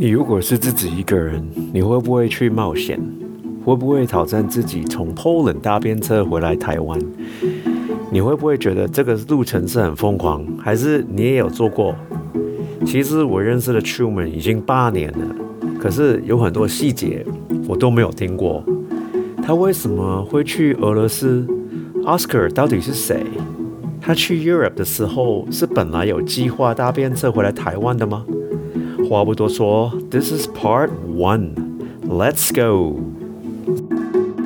你如果是自己一个人，你会不会去冒险？会不会挑战自己从 Poland 搭便车回来台湾？你会不会觉得这个路程是很疯狂？还是你也有做过？其实我认识的 Truman 已经八年了，可是有很多细节我都没有听过。他为什么会去俄罗斯？Oscar 到底是谁？他去 Europe 的时候是本来有计划搭便车回来台湾的吗？话不多说，This is Part One. Let's go.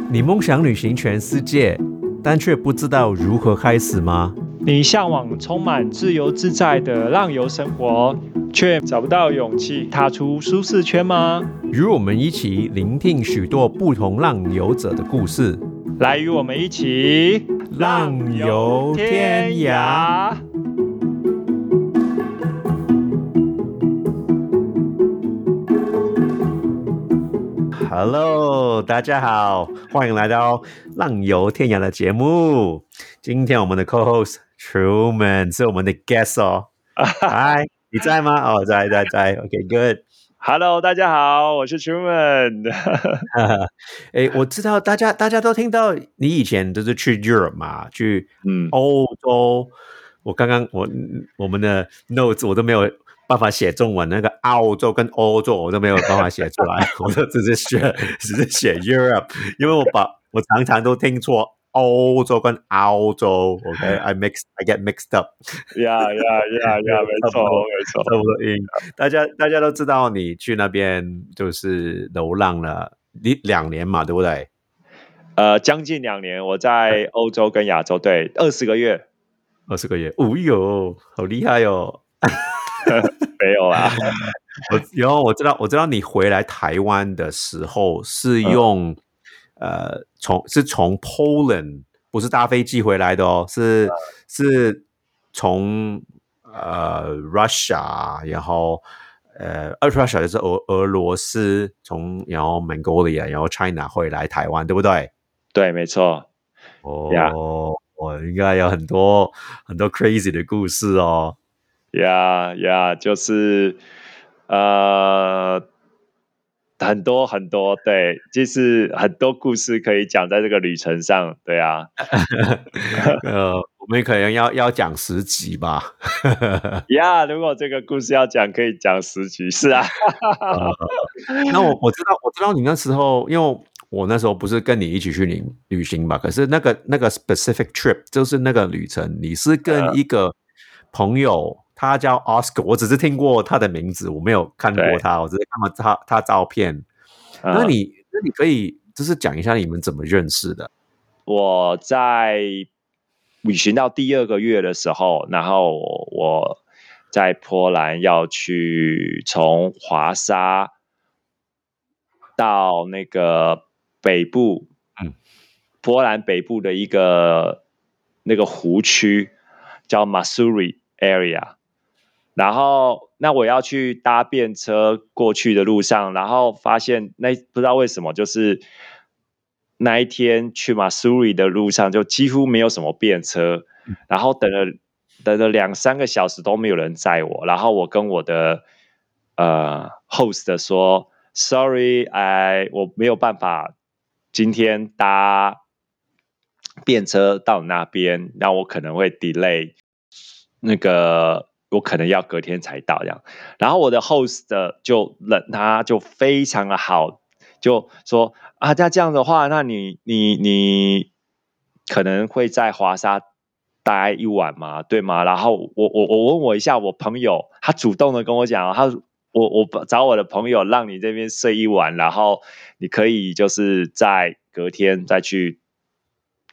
你梦想旅行全世界，但却不知道如何开始吗？你向往充满自由自在的浪游生活，却找不到勇气踏出舒适圈吗？与我们一起聆听许多不同浪游者的故事，来与我们一起浪游天涯。Hello，大家好，欢迎来到《浪游天涯》的节目。今天我们的 Co-host Truman 是我们的 Guest 哦。Hi，你在吗？哦，在在在。OK，Good。Hello，大家好，我是 Truman。哎，我知道大家大家都听到你以前都是去 Europe 嘛，去嗯，欧洲。我刚刚我我们的 notes 我都没有办法写中文，那个澳洲跟欧洲我都没有办法写出来，我都只是写 只是写 Europe，因为我把我常常都听错欧洲跟澳洲，OK，I mix I get mixed up，呀呀呀呀，没错没错。差不多音。大家大家都知道你去那边就是流浪了一两年嘛，对不对？呃，将近两年，我在欧洲跟亚洲，对，二十个月二十个月，哦哟，好厉害哦！没有啊。我然后我知道我知道你回来台湾的时候是用、呃从是从 Poland 不是搭飞机回来的哦，是、是从呃 Russia 然后呃呃 Russia 就是俄俄罗斯从然后 Mongolia 然后 China 回来台湾对不对？对，没错。哦我应该有很多很多 crazy 的故事哦。呀呀，就是呃，很多很多，对，就是很多故事可以讲在这个旅程上，对啊，呃，我们可能要要讲十集吧。呀如果这个故事要讲，可以讲十集，是啊，那我我知道我知道你那时候，因为我那时候不是跟你一起去旅旅行嘛，可是那个那个 specific trip 就是那个旅程，你是跟一个朋友，他叫 Oscar，我只是听过他的名字，我没有看过他，我只是看过他他照片。那嗯你那你可以就是讲一下你们怎么认识的？我在旅行到第二个月的时候，然后我在波兰要去从华沙到那个北部，嗯，波兰北部的一个那个湖区叫 Masuri area，然后那我要去搭便车过去的路上，然后发现那不知道为什么就是。那一天去马苏里的路上，就几乎没有什么便车，然后等了等了两三个小时都没有人载我，然后我跟我的呃 host 说，sorry，哎，我没有办法今天搭便车到那边，那我可能会 delay 那个。我可能要隔天才到这样，然后我的 host 就冷，他就非常的好，就说啊，那这样的话，那你你你可能会在华沙待一晚嘛，对吗？然后我我我问我一下，我朋友他主动的跟我讲，他我我找我的朋友让你这边睡一晚，然后你可以就是在隔天再去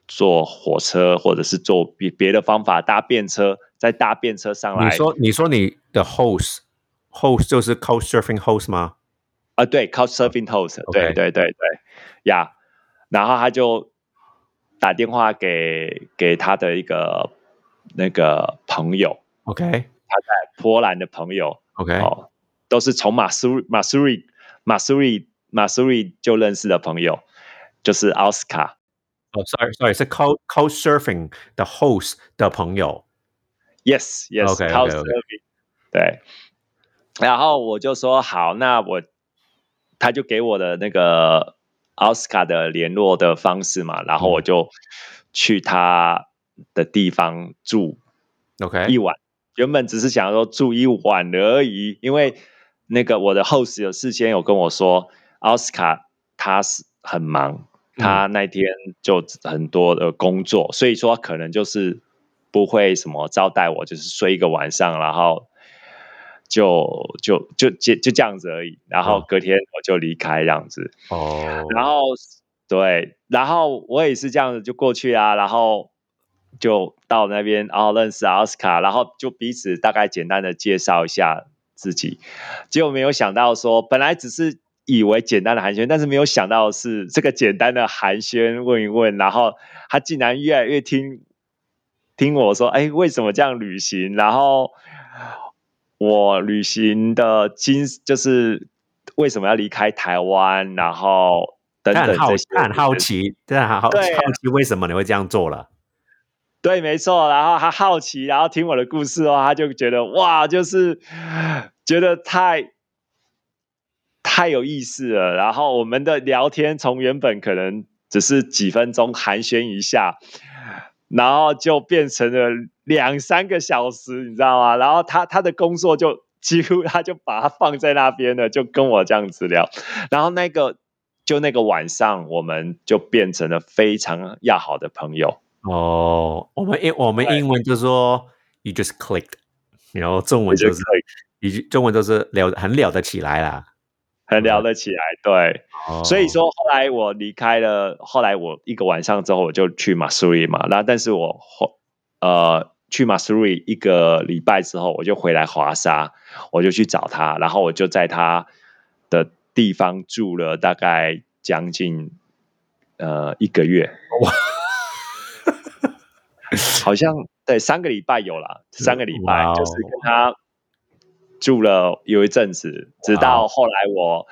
坐火车，或者是坐别别的方法搭便车，再搭便车上来。你说你说你的 host host 就是 couch surfing host 吗？啊，对，Couch Surfing Host，、对对对对，呀然后他就打电话给给他的一个那个朋友，OK 他在波兰的朋友，OK，、哦，都是从马苏马苏里马苏里马苏里就认识的朋友，就是奥斯卡。哦、s o r r y sorry，是 couch couch surfing 的 host 的朋友。Yes, yes, Couch Surfing，对。然后我就说好，那我他就给我的那个奥斯卡的联络的方式嘛，然后我就去他的地方住 OK 一晚。原本只是想说住一晚而已，因为那个我的 host 有事先有跟我说，奥斯卡他是很忙，他那天就很多的工作，所以说可能就是不会什么招待我，就是睡一个晚上，然后就就就就就这样子而已。然后隔天我就离开这样子。哦，然后对，然后我也是这样子就过去啊，然后。就到那边，然后认识奥斯卡，然后就彼此大概简单的介绍一下自己，结果没有想到说，本来只是以为简单的寒暄，但是没有想到是这个简单的寒暄问一问，然后他竟然越来越听听我说，哎，为什么这样旅行？然后我旅行的经就是为什么要离开台湾？然后等等这些，他很好奇，对好，好奇为什么你会这样做了。对，没错。然后他好奇，然后听我的故事哦，他就觉得哇，就是觉得太太有意思了。然后我们的聊天从原本可能只是几分钟寒暄一下，然后就变成了两三个小时，你知道吗？然后他他的工作就几乎他就把它放在那边了，就跟我这样子聊。然后那个就那个晚上，我们就变成了非常要好的朋友。哦，我们英我们英文就说 you just clicked，然后中文就是，以中文都是聊很聊得起来啦，很聊得起来，对。所以说后来我离开了，后来我一个晚上之后我就去马苏里嘛，那但是我后呃去马苏里一个礼拜之后，我就回来华沙，我就去找他，然后我就在他的地方住了大概将近呃一个月。好像对三个礼拜有了，三个礼拜就是跟他住了有一阵子，直到后来我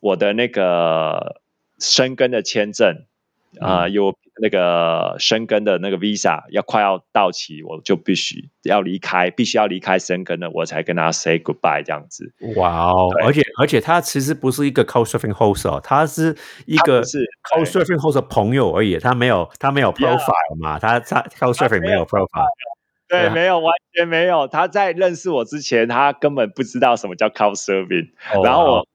我的那个生根的签证啊有。那个生根的那个 visa 要快要到期，我就必须要离开，必须要离开生根了，我才跟他 say goodbye 这样子。哇哦！而且而且他其实不是一个 couchsurfing host 哦，他是一个是 couchsurfing host 的朋友而已，他没有他没有 profile 嘛，他他 couchsurfing 没有 profile，对，没有完全没有。他在认识我之前，他根本不知道什么叫 couchsurfing，然后我。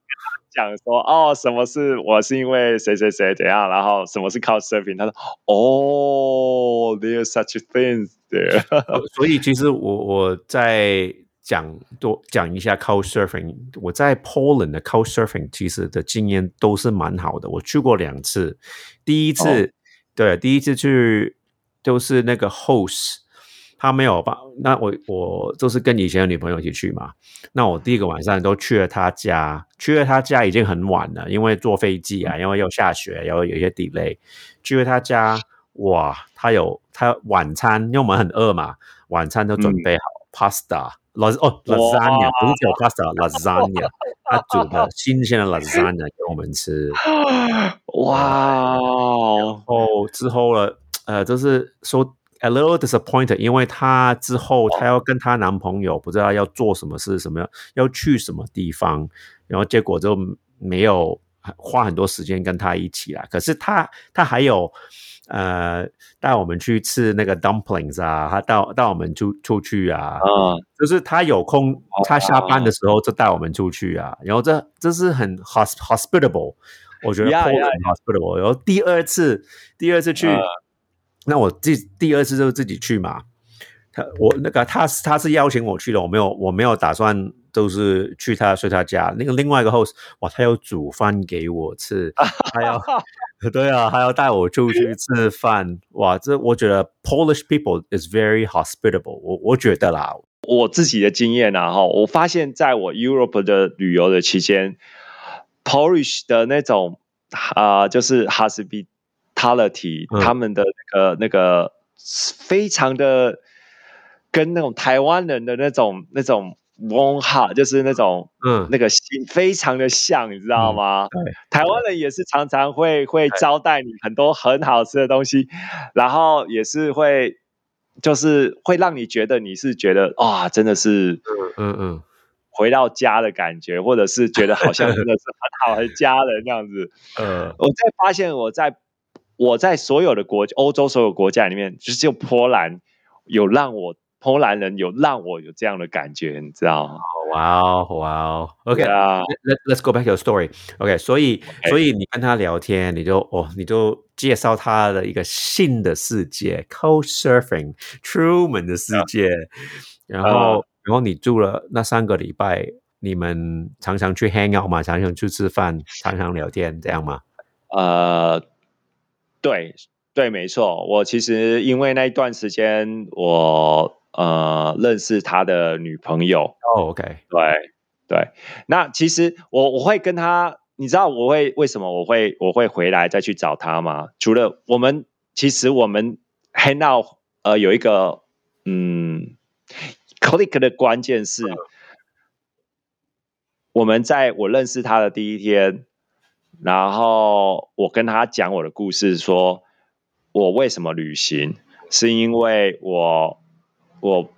讲说哦，什么是我是因为谁谁谁怎样，然后什么是靠 surfing？他说哦，there's such thing there。所以其实我我在讲多讲一下 c o surfing。我在 Poland 的 c o surfing 其实的经验都是蛮好的。我去过两次，第一次对第一次去都是那个 host。他没有吧？那我我就是跟以前的女朋友一起去嘛。那我第一个晚上都去了他家，去了他家已经很晚了，因为坐飞机啊，因为又下雪，然后有一些 delay。去了他家，哇，他有他晚餐，因为我们很饿嘛，晚餐都准备好 pasta，老哦 lasagna 不是叫 pasta，lasagna，他煮的新鲜的 lasagna 给我们吃。哇，然后之后了，呃，就是说。A little disappointed，因为她之后她要跟她男朋友不知道要做什么事，什么要去什么地方，然后结果就没有花很多时间跟她一起啦。可是她她还有呃带我们去吃那个 dumplings 啊，她带带我们出出去啊，嗯，就是她有空，她下班的时候就带我们出去啊，然后这这是很 hospitable，我觉得 hospitable。然后第二次第二次去。那我第第二次就自己去嘛，他我那个他他是邀请我去的，我没有我没有打算都是去他睡他家。那个另外一个 host 哇，他要煮饭给我吃，还要 对啊，还要带我出去吃饭。哇，这我觉得 Polish people is very hospitable。我我觉得啦，我自己的经验啊，哈，我发现在我 Europe 的旅游的期间，Polish 的那种啊，就是 hospit。quality，他们的那个那个非常的跟那种台湾人的那种那种文化，就是那种嗯那个心非常的像，你知道吗？台湾人也是常常会会招待你很多很好吃的东西，然后也是会就是会让你觉得你是觉得啊，真的是嗯嗯嗯。回到家的感觉，或者是觉得好像真的是很好 的家人这样子。嗯，我在发现我在我在所有的国欧洲所有国家里面，就是只有波兰有让我波兰人有让我有这样的感觉，你知道吗？哇哦，哇哦，OK 啊，Let Let's go back to your story. OK，所以所以你跟他聊天，你就哦，你就介绍他的一个新的世界，Cold Surfing Truman 的世界，然后然后你住了那三个礼拜，你们常常去 hang out 嘛，常常去吃饭，常常聊天，这样吗？呃，对对，没错。我其实因为那一段时间，我呃认识他的女朋友，哦，OK，对对。那其实我我会跟他，你知道我会为什么我会我会回来再去找他吗？除了我们，其实我们 hang out 呃有一个嗯 click 的关键是，我们在我认识他的第一天，然后我跟他讲我的故事，说我为什么旅行，是因为我我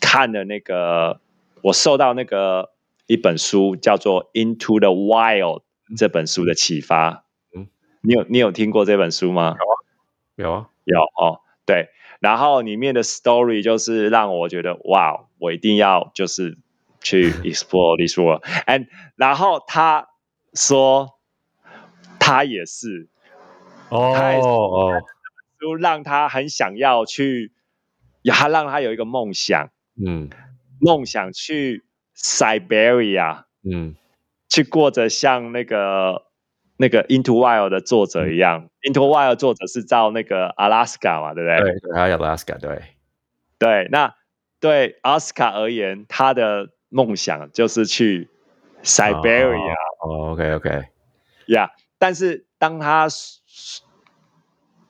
看了那个，我受到那个一本书叫做《Into the Wild》这本书的启发。嗯。你有你有听过这本书吗？有啊，有哦，对，然后里面的 story 就是让我觉得哇，我一定要就是去 explore this world，and 然后他说他也是，哦哦，就让他很想要去，他让他有一个梦想，嗯。梦想去 Siberia 嗯。去过着像那个那个 Into Wild 的作者一样、i n t o Wild 作者是到那个 Alaska 嘛，对不对？对对，还有 Alaska，对，对，那对奥斯卡而言，他的梦想就是去 Siberia 哦，OK OK，呀。但是当他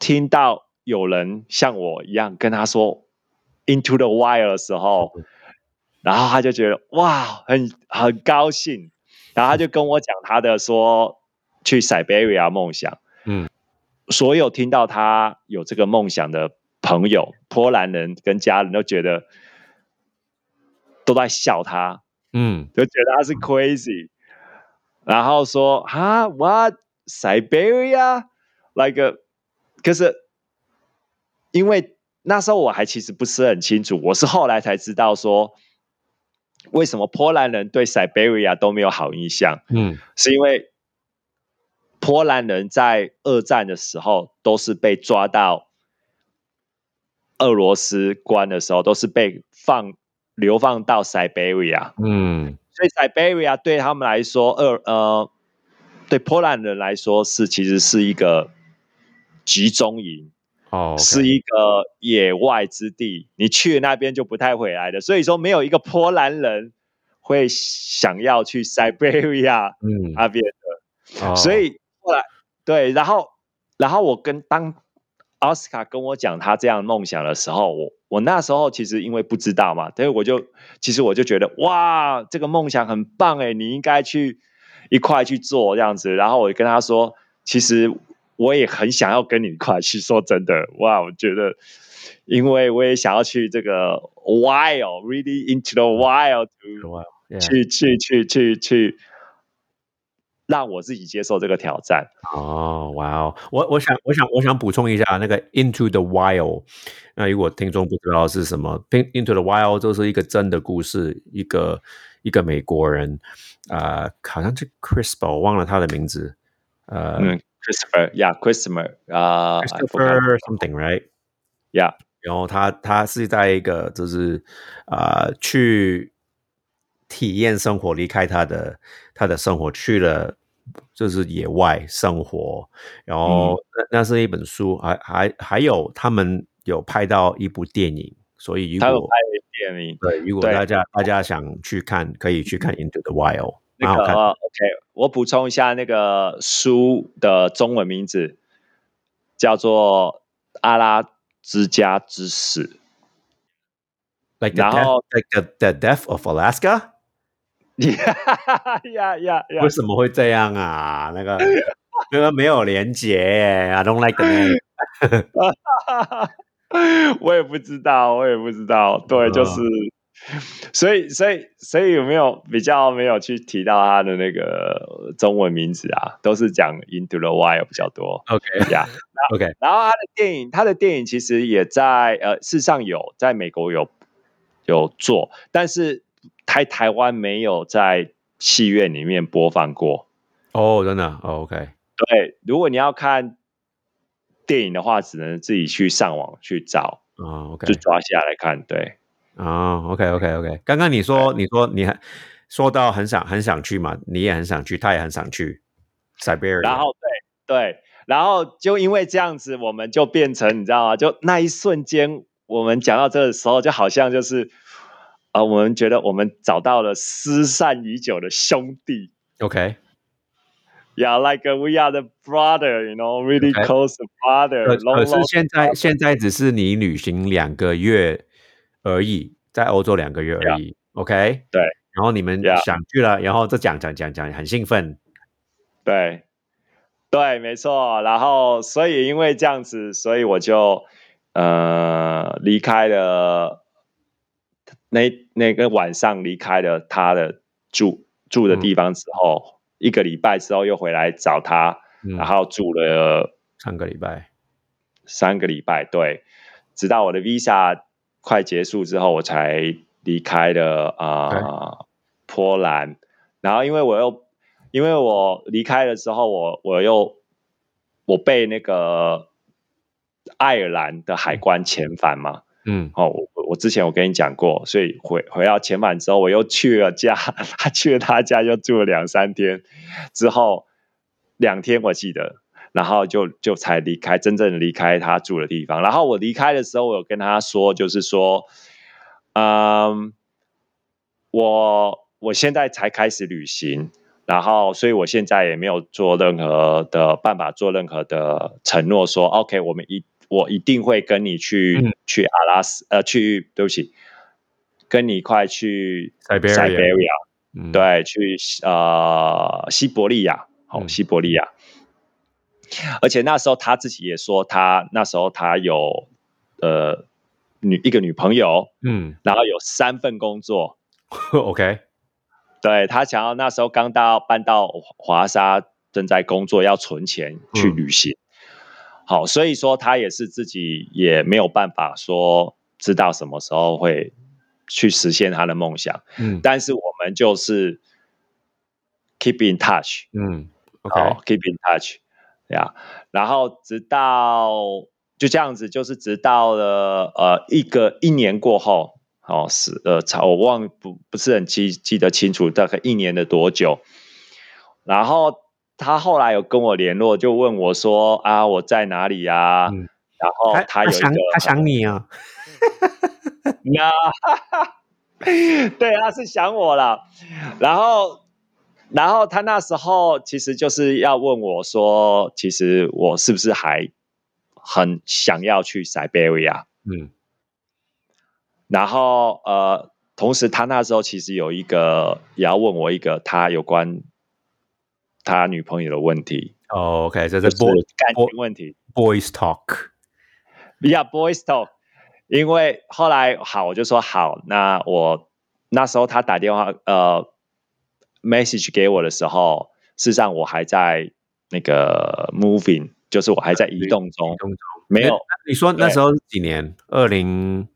听到有人像我一样跟他说 Into the Wire” 的时候，然后他就觉得哇，很很高兴，然后他就跟我讲他的说去 Siberia 梦想。嗯，所有听到他有这个梦想的朋友，波兰人跟家人都觉得都在笑他，嗯。就觉得他是 crazy，然后说啊，what Siberia like a，可是因为那时候我还其实不是很清楚，我是后来才知道说，为什么波兰人对 Siberia 都没有好印象，嗯。是因为波兰人在二战的时候都是被抓到俄罗斯关的时候，都是被放流放到 Siberia。嗯。所以 Siberia 对他们来说，二呃，对波兰人来说是其实是一个集中营，哦，是一个野外之地，你去了那边就不太回来的。所以说，没有一个波兰人会想要去 Siberia 嗯，那边的。哦所以后来对，然后然后我跟当奥斯卡跟我讲他这样梦想的时候，我我那时候其实因为不知道嘛，所以我就其实我就觉得哇，这个梦想很棒哎，你应该去一块去做这样子。然后我就跟他说，其实我也很想要跟你一块去。说真的，哇，我觉得。因为我也想要去这个 wild，really into the wild 去去去去去，让我自己接受这个挑战。哦，哇哦，我我想我想我想补充一下那个 Into the Wild，那如果听众不知道是什么，In-，Into the Wild 就是一个真的故事，一个一个美国人，呃，好像是 Crispo，我忘了他的名字，呃嗯，Christopher，呀，Christopher，啊，Christopher something，right？，Yeah，然后他他是在一个就是呃去体验生活，离开他的他的生活，去了就是野外生活。然后那、那是一本书，还还还有他们有拍到一部电影，所以如果他有拍电影，对如果大家大家想去看，可以去看《Into the Wild》，那。个呃 OK，我补充一下那个书的中文名字叫做《阿拉之家之死》。Like the 然 death, 后 like the the death of Alaska，呀呀呀为！什么会这样啊？那个 那个没有连结，I don't like the name。我也不知道，我也不知道。对，嗯就是所以，所以，所以有没有比较没有去提到他的那个中文名字啊？都是讲 Into the Wild 比较多。OK 呀、OK，然后他的电影，他的电影其实也在呃，事实上有在美国有有做，但是台台湾没有在戏院里面播放过。哦，真的、哦、，OK，对，如果你要看电影的话，只能自己去上网去找，啊、就抓下来看。对，啊、o k OK OK，刚刚你说你说你还说到很想很想去嘛，你也很想去，他也很想去 Siberia，然后对对，然后就因为这样子，我们就变成你知道吗？就那一瞬间，我们讲到这个时候，就好像就是呃，我们觉得我们找到了失散已久的兄弟。OK，Yeah, like uh, we are the brother, you know, really close brother. 可是现在现在只是你旅行两个月而已，在欧洲两个月而已，OK？对，然后你们想去了，然后再讲讲讲讲，很兴奋，对，对，没错。然后，所以因为这样子，所以我就呃离开了那那个晚上离开了他的住住的地方之后，一个礼拜之后又回来找他，嗯然后住了三个礼拜三个礼拜，对，直到我的 visa 快结束之后，我才离开了啊、呃波兰。然后因为我又因为我离开了之后，我我又我被那个爱尔兰的海关遣返嘛。嗯哦，我我之前我跟你讲过，所以回回到前晚之后，我又去了家，他去了他家又住了两三天，之后两天我记得，然后就就才离开，真正离开他住的地方。然后我离开的时候，我有跟他说，就是说，嗯，我我现在才开始旅行，然后所以我现在也没有做任何的办法，做任何的承诺说，OK，我们一我一定会跟你去、嗯。去阿拉斯呃去，对不起，跟你一块去 Siberia Siberia 嗯，对，去呃西伯利亚，好、嗯。西伯利亚。而且那时候他自己也说，他那时候他有呃女一个女朋友，嗯。然后有三份工作。OK，对他想要那时候刚到搬到华沙，正在工作，要存钱去嗯。旅行。好，所以说他也是自己也没有办法说知道什么时候会去实现他的梦想，嗯。但是我们就是 keep in touch，嗯好，keep in touch，呀、然后直到就这样子，就是直到了呃一个一年过后，哦是呃，超我忘不不是很记记得清楚，大概一年的多久。然后他后来有跟我联络，就问我说啊我在哪里呀、嗯然后他有一个想他想你啊，那对，他是想我了。然后，然后他那时候其实就是要问我说，其实我是不是还很想要去 Siberia？嗯然后呃，同时他那时候其实有一个也要问我一个他有关他女朋友的问题，哦，OK，这就是感情问题。boys talk，Yeah, boys talk。因为后来好，我就说好，那我那时候他打电话呃 message 给我的时候，事实上我还在那个 moving，就是我还在移动中移，动中没有你说那时候是几年？二零，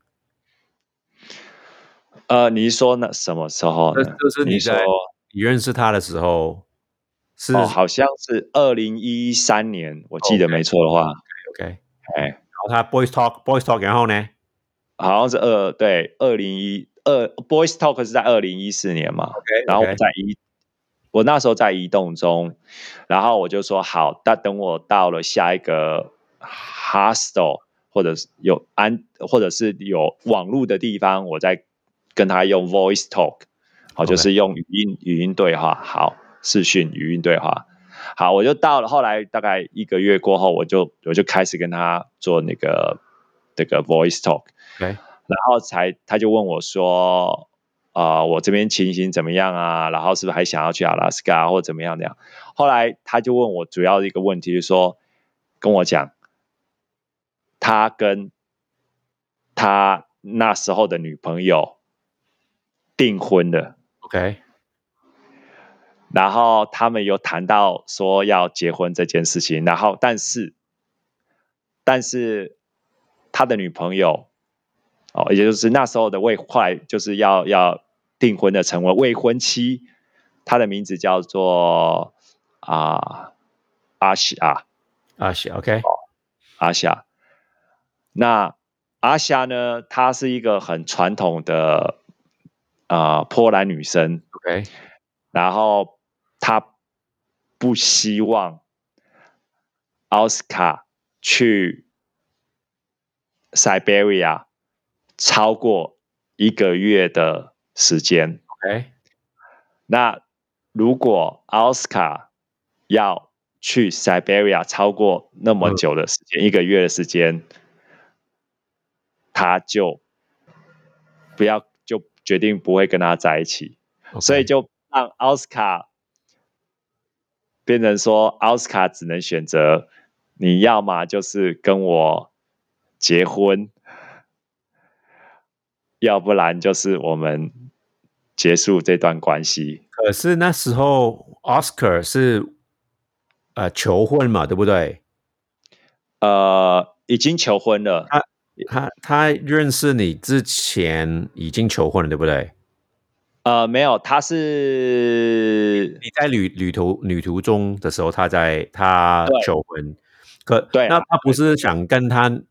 呃，你是说那什么时候呢？就是你说在你认识他的时候是哦，好像是二零一三年，我记得没错的话，OK，哎，然后他 boys talk boys talk，然后呢？好像是二对二零一二 boys talk 是在二零一四年嘛，？OK，然后我在移，我那时候在移动中，然后我就说好，那等我到了下一个 hostel 或者是有安或者是有网络的地方，我再跟他用 voice talk，好就是用语音语音对话，好，视讯语音对话。好，我就到了后来大概一个月过后，我就我就开始跟他做那个这个 voice talk，然后才他就问我说，呃，我这边情形怎么样啊？然后是不是还想要去阿拉斯加或怎么样那样？后来他就问我主要的一个问题，就是说跟我讲，他跟他那时候的女朋友订婚了。OK，然后他们有谈到说要结婚这件事情，然后但是但是他的女朋友哦，也就是那时候的未快就是要要订婚的成为未婚妻，她的名字叫做啊阿西啊啊是 OK，阿夏。那阿夏呢，她是一个很传统的啊、呃波兰女生，OK，然后他不希望奥斯卡去 Siberia 超过一个月的时间。OK，那如果奥斯卡要去 Siberia 超过那么久的时间，一个月的时间，他就不要就决定不会跟他在一起。所以就让奥斯卡变成说，奥斯卡只能选择你要么就是跟我结婚，要不然就是我们结束这段关系。可是那时候奥斯卡是呃求婚嘛，对不对？呃，已经求婚了，他他他认识你之前已经求婚了，对不对？呃，没有，他是你在旅旅途旅途中的时候，他在他求婚，可对那他不是想跟他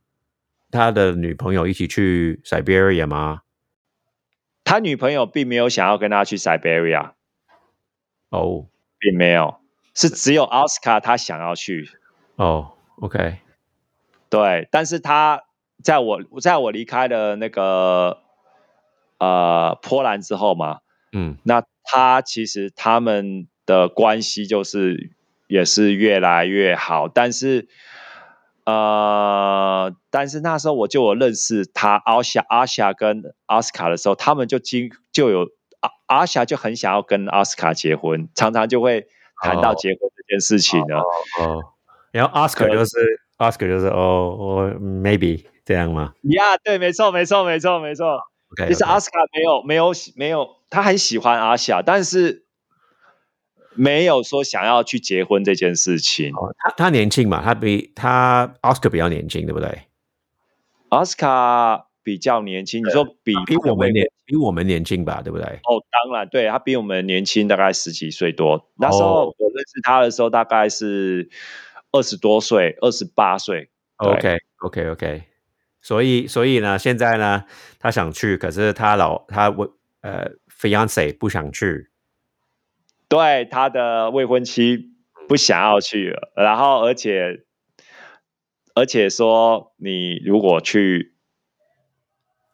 他的女朋友一起去 Siberia 吗？他女朋友并没有想要跟他去 Siberia，哦。并没有，是只有奥斯卡他想要去。哦，OK，对，但是他在我在我离开的那个呃波兰之后嘛，嗯那他其实他们的关系就是也是越来越好，但是呃，但是那时候我就有认识他阿霞阿霞跟奥斯卡的时候，他们就经就有阿阿夏就很想要跟奥斯卡结婚，常常就会谈到哦结婚这件事情呢。哦，然后 Oscar 可就是 Oscar 就是哦哦 maybe 这样吗呀对，没错，没错，没错，没错。？OK，其实奥斯卡没有没有没有，他很喜欢阿夏，但是没有说想要去结婚这件事情。哦他他年轻嘛，他比他奥斯卡比较年轻，对不对？奥斯卡比较年轻，你说比比我们年年比我们年轻吧，对不对？哦，当然，对他比我们年轻大概十几岁多。那时候哦我认识他的时候，大概是二十多岁，二十八岁。对 OK OK OK，所以所以呢，现在呢，他想去，可是他老他未呃 fiance 不想去。对，他的未婚妻不想要去了，然后而且而且说，你如果去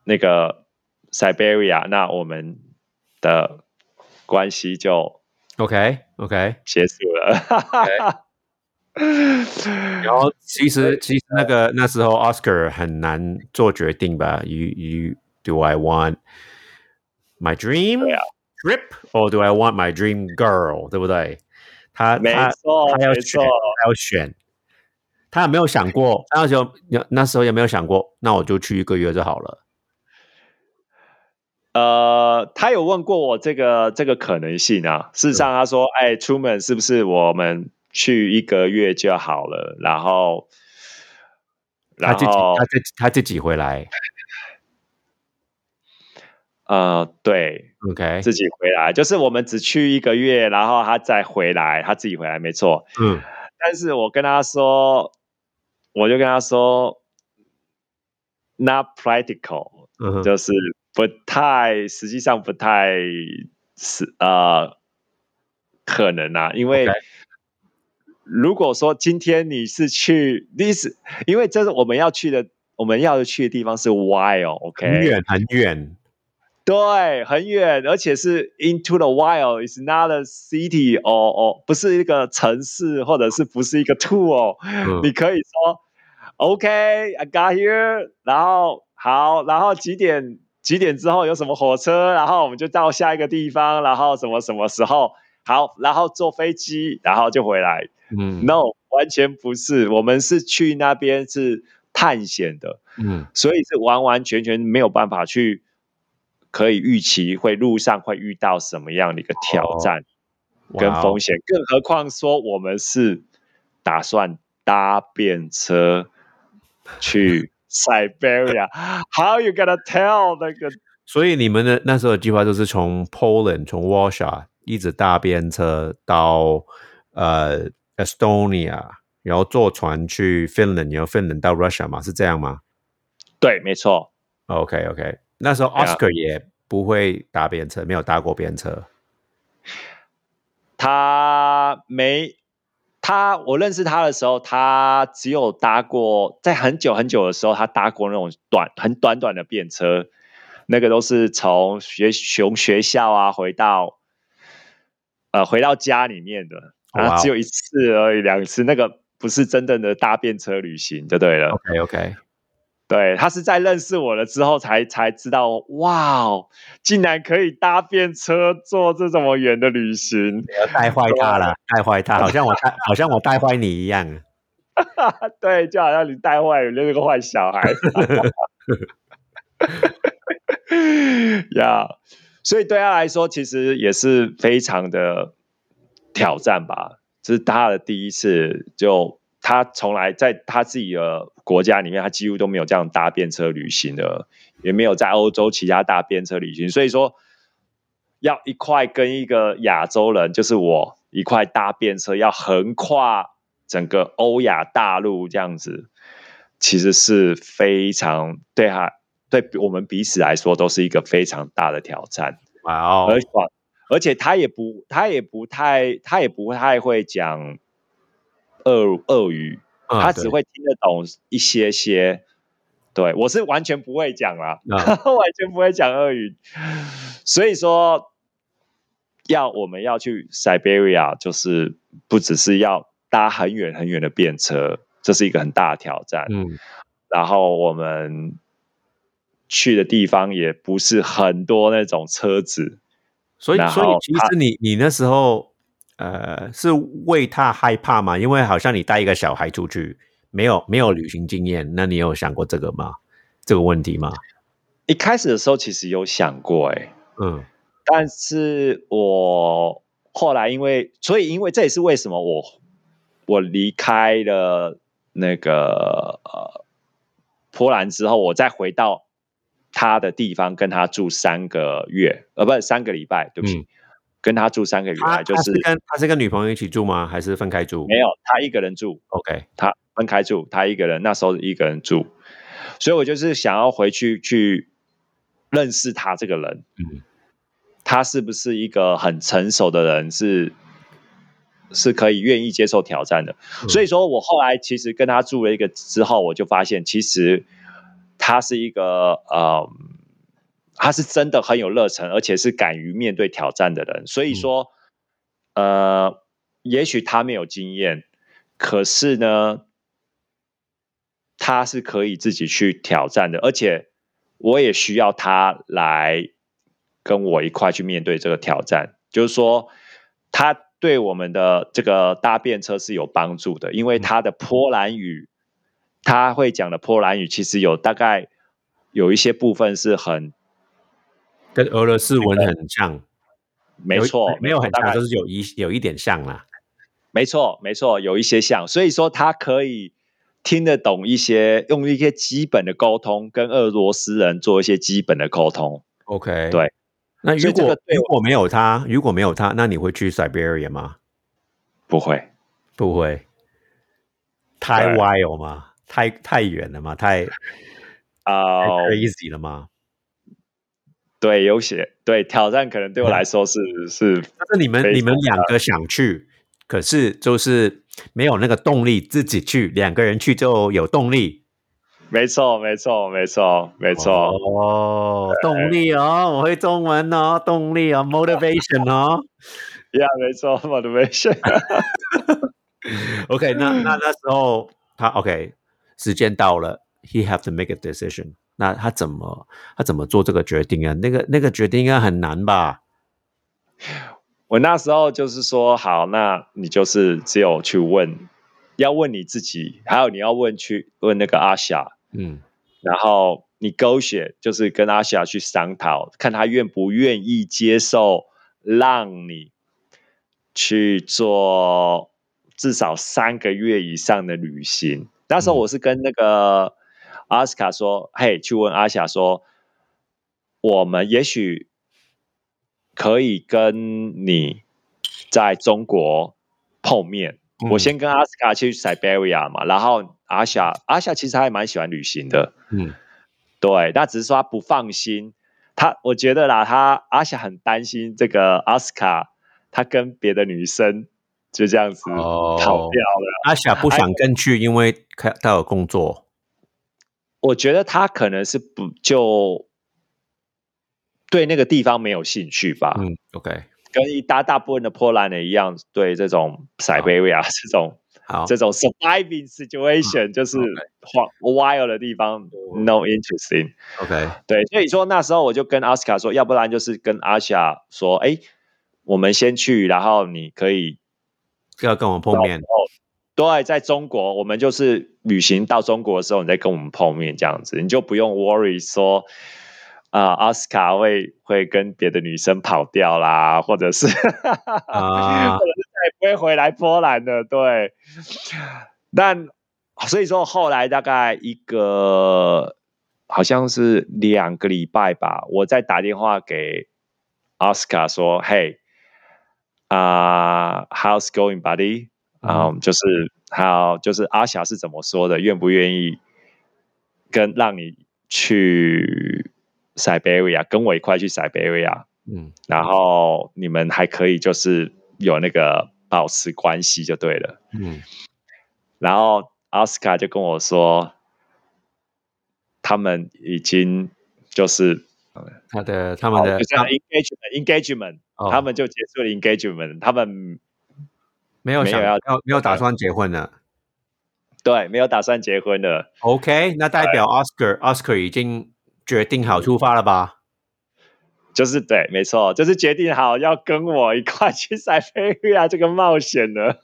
那个 Siberia，那我们的关系就 OK OK，结束了。然后其实其实那个那时候 Oscar 很难做决定吧？You you do I want my dream trip or do I want my dream girl？对不对？他没他错，他要选。他要选。他有没有想过？那时候那时候有没有想过？那我就去一个月就好了。呃，他有问过我这个这个可能性啊。事实上，他说：“哎，出门是不是我们去一个月就好了？然后，然他自己他自己他自己回来。呃，对，OK，自己回来，就是我们只去一个月，然后他再回来，他自己回来，没错。嗯但是我跟他说，我就跟他说，not practical，嗯就是不太，实际上不太是呃可能啊，因为如果说今天你是去，你是因为这是我们要去的，我们要去的地方是 wild，OK，、很远很远。对，很远，而且是 into the wild，is not a city，哦哦，不是一个城市，或者是不是一个 tour，、嗯你可以说 OK，I got here，然后好，然后几点几点之后有什么火车，然后我们就到下一个地方，然后什么什么时候好，然后坐飞机，然后就回来。嗯。No，完全不是，我们是去那边是探险的，嗯。所以是完完全全没有办法去可以预期会路上会遇到什么样的一个挑战跟风险，更何况说我们是打算搭便车去 Siberia，How you gonna tell 那个 所以你们的那时候的计划就是从 Poland 从 Warsaw 一直搭便车到呃 Estonia，然后坐船去 Finland，然后 Finland 到 Russia 嘛，是这样吗？对，没错，？OK OK，那时候 Oscar 也不会搭便车，没有搭过便车。他没他，我认识他的时候，他只有搭过，在很久很久的时候，他搭过那种短很短短的便车，那个都是从学从学校啊回到呃回到家里面的，然哇哦后只有一次而已，两次，那个不是真正的搭便车旅行就对了。OK OK，对他是在认识我了之后才才知道，哇哦，竟然可以搭便车做这么远的旅行。要带坏他了，带坏他，好像我带好像我带坏你一样。对，就好像你带坏了那个坏小孩。呀所以对他来说，其实也是非常的挑战吧。这是他的第一次，就他从来在他自己的国家里面，他几乎都没有这样搭便车旅行的，也没有在欧洲其他搭便车旅行。所以说，要一块跟一个亚洲人，就是我一块搭便车，要横跨整个欧亚大陆这样子，其实是非常对他对我们彼此来说都是一个非常大的挑战。哇哦而且他也不他也不太他也不太会讲俄俄语，他只会听得懂一些些。对我是完全不会讲啦，嗯 完全不会讲俄语，所以说要我们要去 Siberia，就是不只是要搭很远很远的便车，这是一个很大的挑战。嗯然后我们去的地方也不是很多那种车子，所以所以其实你你那时候呃是为他害怕吗？因为好像你带一个小孩出去，没有没有旅行经验，那你有想过这个吗？这个问题吗？一开始的时候其实有想过、欸，嗯但是我后来因为，所以因为这也是为什么我我离开了那个呃波兰之后，我再回到他的地方跟他住三个月，呃，不是三个礼拜，对不起，嗯。跟他住三个礼拜，就他是跟他是跟女朋友一起住吗？还是分开住？没有他一个人住，？OK，他分开住，他一个人那时候一个人住，所以我就是想要回去去认识他这个人，嗯。他是不是一个很成熟的人，是是可以愿意接受挑战的。嗯。所以说我后来其实跟他住了一个之后，我就发现其实他是一个呃，他是真的很有热忱，而且是敢于面对挑战的人。所以说，呃，也许他没有经验，可是呢，他是可以自己去挑战的，而且我也需要他来跟我一块去面对这个挑战。就是说，他对我们的这个搭便车是有帮助的，因为他的波兰语，他会讲的波兰语其实有大概有一些部分是很跟俄罗斯文很像，没错，没有很像，大概就是有一有一点像啦。没错，没错，有一些像，所以说他可以听得懂一些，用一些基本的沟通，跟俄罗斯人做一些基本的沟通。OK，对。那如果如果没有他，如果没有他，那你会去 Siberia 吗？不会，不会，太对 wild 吗？太太远了嘛？太太 啊、crazy 了吗？对，有些对挑战可能对我来说是是但是你们你们两个想去，可是就是没有那个动力自己去，两个人去就有动力。没错，没错，没错，没错。哦，动力哦，我会中文哦，动力哦，motivation 哦。yeah，没错，motivation。OK，那那那时候他 OK，时间到了，he have to make a decision。那他怎么他怎么做这个决定啊？那个那个决定应该很难吧？我那时候就是说，好，那你就是只有去问，要问你自己，还有你要问去问那个阿霞，嗯然后你勾选，就是跟阿霞去商讨，看他愿不愿意接受，让你去做至少三个月以上的旅行。那时候我是跟那个阿斯卡说：“嘿，去问阿霞说，我们也许可以跟你在中国碰面。我先跟阿斯卡去 Siberia 嘛，然后阿霞阿霞其实还蛮喜欢旅行的，嗯。”对，那只是说他不放心，他我觉得啦，他阿霞很担心这个阿斯卡，他跟别的女生就这样子逃掉了。阿霞不想跟去，因为他他有工作。我觉得他可能是不就对那个地方没有兴趣吧。嗯，OK，跟一大大部分的波兰人一样，对这种塞贝维亚这种。好，这种 surviving situation 就是荒 wild 的地方，no interesting。OK，对，所以说那时候我就跟阿斯卡说，要不然就是跟阿霞说，哎，我们先去，然后你可以要跟我们碰面。对，在中国，我们就是旅行到中国的时候，你再跟我们碰面，这样子你就不用 worry 说。啊，奥斯卡会会跟别的女生跑掉啦，或者是，啊，或者是再也不会回来波兰的，对。但所以说后来大概一个好像是两个礼拜吧，我再打电话给奥斯卡说：“嘿，啊，How's going, buddy？啊，就是好，就是阿霞是怎么说的？愿不愿意跟让你去？” Siberia，跟我一块去 Siberia，嗯，然后你们还可以就是有那个保持关系就对了，嗯，然后奥斯卡就跟我说，他们已经就是他的他们的 engagement engagement，他们就结束了 engagement，他们没有想要没有打算结婚了，对，没有打算结婚的，OK，那代表 Oscar Oscar 已经。决定好出发了吧？就是对，没错，就是决定好要跟我一块去塞菲利亚这个冒险的。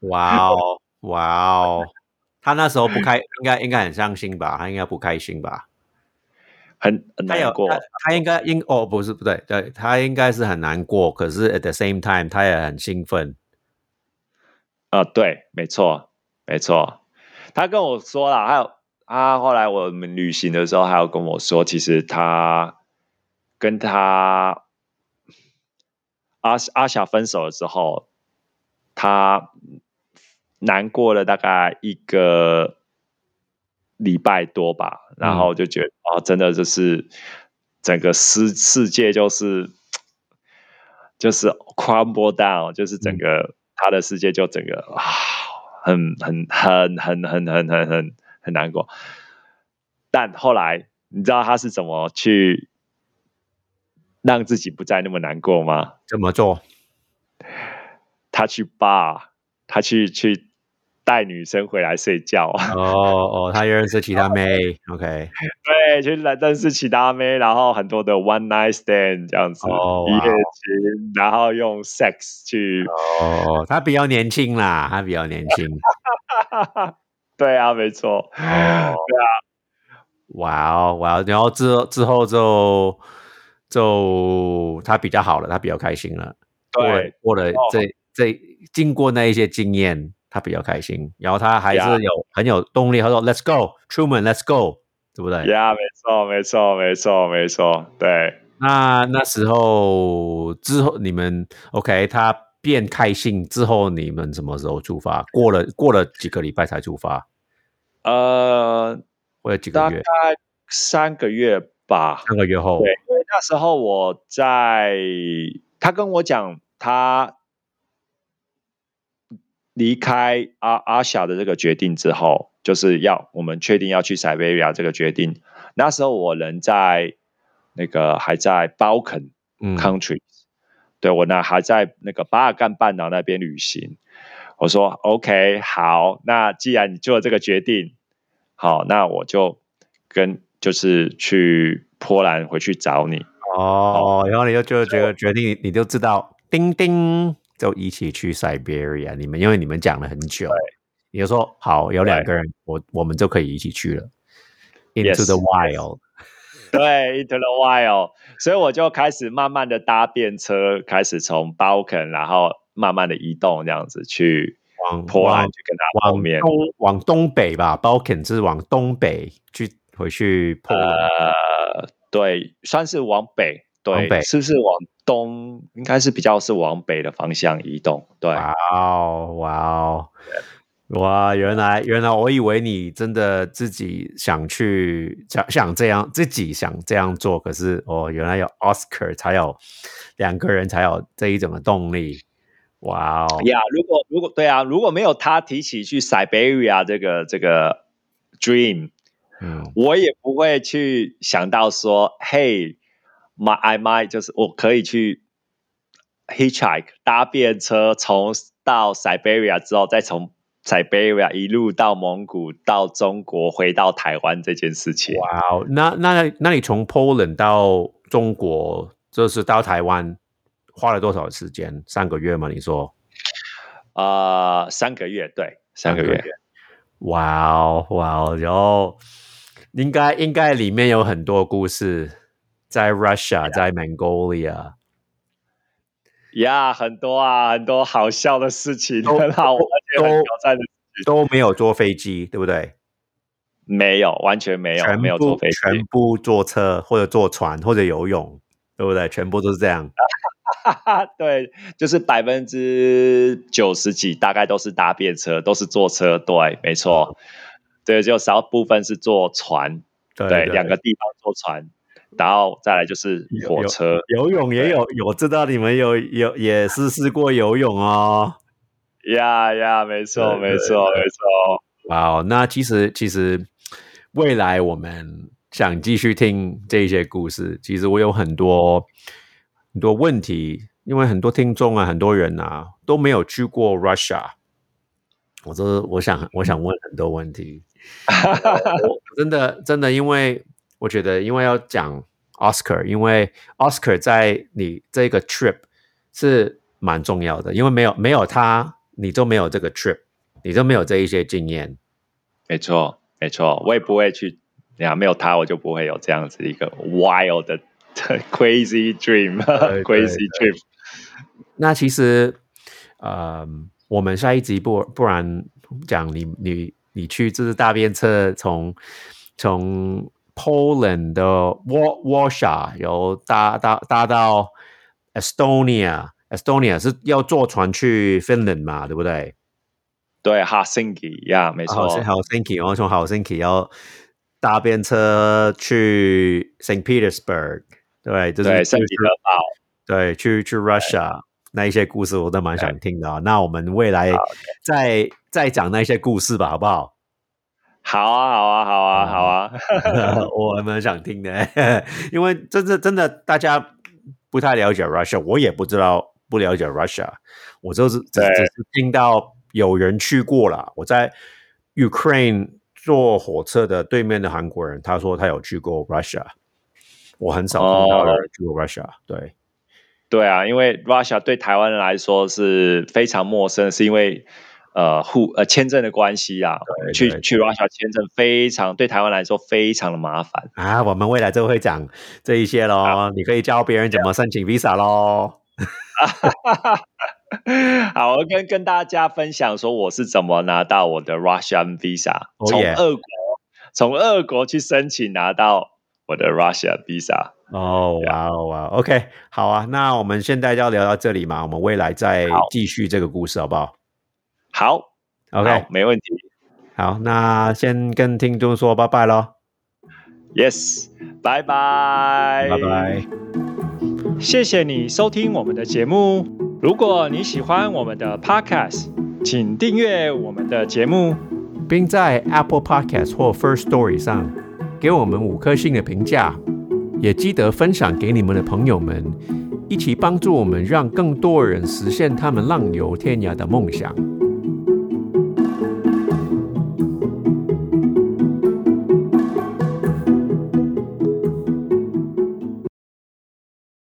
哇哦，哇哦，他那时候不开，应该应该很伤心吧？他应该不开心吧？很难过。他应该应哦，不是不对，对他应该是很难过。可是 at the same time，他也很兴奋。啊，对，没错，没错。他跟我说了，还有。他后来我们旅行的时候，还有跟我说，其实他跟他阿阿霞分手了之后，他难过了大概一个礼拜多吧，然后就觉得啊，真的就是整个世世界就是就是 crumble down，就是整个他的世界就整个啊，很很很很很很很很。很难过，但后来你知道他是怎么去让自己不再那么难过吗？怎么做？他去吧，他去去带女生回来睡觉。哦哦，他认识其他妹，OK？对，去来认识其他妹，然后很多的 one night stand 这样子，一夜情，然后用 sex 去。哦，他比较年轻啦，他比较年轻。对啊，没错。哦，对啊，哇哦，哇哦！然后之后之后就就他比较好了，他比较开心了。对，过了这这经过那一些经验，他比较开心。然后他还是有很有动力。他说：“Let's go, Truman, Let's go，对不对？”呀，没错，没错，没错，没错。对。那那时候之后你们 OK，他变开心之后，你们什么时候出发？过了过了几个礼拜才出发。呃，我有几个月，大概三个月吧。三个月后，对，因为那时候我在，他跟我讲，他离开阿阿霞的这个决定之后，就是要我们确定要去塞维亚这个决定。那时候我人在那个还在 Balkan country，对我呢还在那个巴尔干半岛那边旅行。我说 OK，好，那既然你做了这个决定，好，那我就跟就是去波兰回去找你哦。然后你就就觉得决定，你就知道，叮叮，就一起去 Siberia。你们因为你们讲了很久，你就说好，有两个人，我我们就可以一起去了，into the wild。对，into the wild，所以我就开始慢慢的搭便车，开始从 Balkan，然后慢慢的移动，这样子去往波兰往去跟他碰面。往东往东北吧，Balkan 是往东北去回去呃，对，算是往北，对，是不是往东？应该是比较是往北的方向移动，对。哇哦，哇哦，哇！原来原来我以为你真的自己想去想想这样，自己想这样做，可是哦，原来有 Oscar 才有两个人才有这一种的动力。哇哦，呀如果如果对啊，如果没有他提起去 Siberia 这个这个 dream，嗯，我也不会去想到说，Hey，my I might 就是我可以去 hitchhike 搭便车，从到 Siberia 之后，再从 Siberia 一路到蒙古，到中国，回到台湾这件事情。哇哦，那那那你从 Poland 到中国，就是到台湾，花了多少时间？三个月吗？你说？呃，三个月，对，三个月。哇哦，哇哦，然后应该应该里面有很多故事，在 Russia，在 Mongolia，呀很多啊，很多好笑的事情，都很好玩，而且很挑战的。都没有坐飞机，对不对？没有，完全没有，全没有坐部飞机。全部坐车或者坐船或者游泳，对不对？全部都是这样。对，就是百分之九十几，大概都是搭便车，都是坐车。对，没错。对，就少部分是坐船，对对，两个地方坐船，然后再来就是火车。游泳也有，我知道你们有有也是试过游泳哦。呀呀，没错，对没错，没错。哇哦，那其实其实未来我们想继续听这些故事，其实我有很多很多问题，因为很多听众啊，很多人啊都没有去过 Russia，我这我想我想问很多问题，我 真的真的，因为我觉得因为要讲 Oscar，因为 Oscar 在你这个 trip 是蛮重要的，因为没有没有他，你就没有这个 trip，你就没有这一些经验。没错，没错，我也不会去。呀，没有他，我就不会有这样子一个 wild 的 crazy dream，crazy 对 dream。那其实，呃，我们下一集不不然讲你你你去就是大便车从从 Poland 的 Wa Warsaw 有搭搭搭到 Estonia，Estonia 是要坐船去 Finland 嘛，对不对？对，Helsinki 呀，没错。好，Helsinki，然后从 Helsinki 要搭便车去 Saint Petersburg，对，就是对，圣彼得堡。对，去去 Russia 那一些故事我都蛮想听的啊。那我们未来好再再讲那些故事吧，好不好？好啊，好啊，好啊，好啊。我还蛮想听的，因为真的真的大家不太了解 Russia，我也不知道不了解 Russia，我就是只只是听到有人去过了。我在 Ukraine 坐火车的对面的韩国人，他说他有去过 Russia，我很少听到有人去过 Russia，、对。对啊，因为 Russia 对台湾人来说是非常陌生，是因为呃互呃签证的关系啊，对对去去 Russia 签证非常对台湾来说非常的麻烦。啊，我们未来就会讲这一些咯。你可以教别人怎么申请 visa 喽。好，我跟跟大家分享说我是怎么拿到我的 Russian visa，、Oh 从俄国从俄国去申请拿到我的 Russia visa。哦，哇哦哇哦，OK，好啊，那我们现在就要聊到这里嘛，我们未来再好继续这个故事，好不好好？OK，好没问题。好，那先跟听众说拜拜喽，Yes，拜拜，拜拜。谢谢你收听我们的节目。如果你喜欢我们的 Podcast，请订阅我们的节目。并在 Apple Podcast 或 First Story 上给我们五颗星的评价，也记得分享给你们的朋友们，一起帮助我们让更多人实现他们浪游天涯的梦想。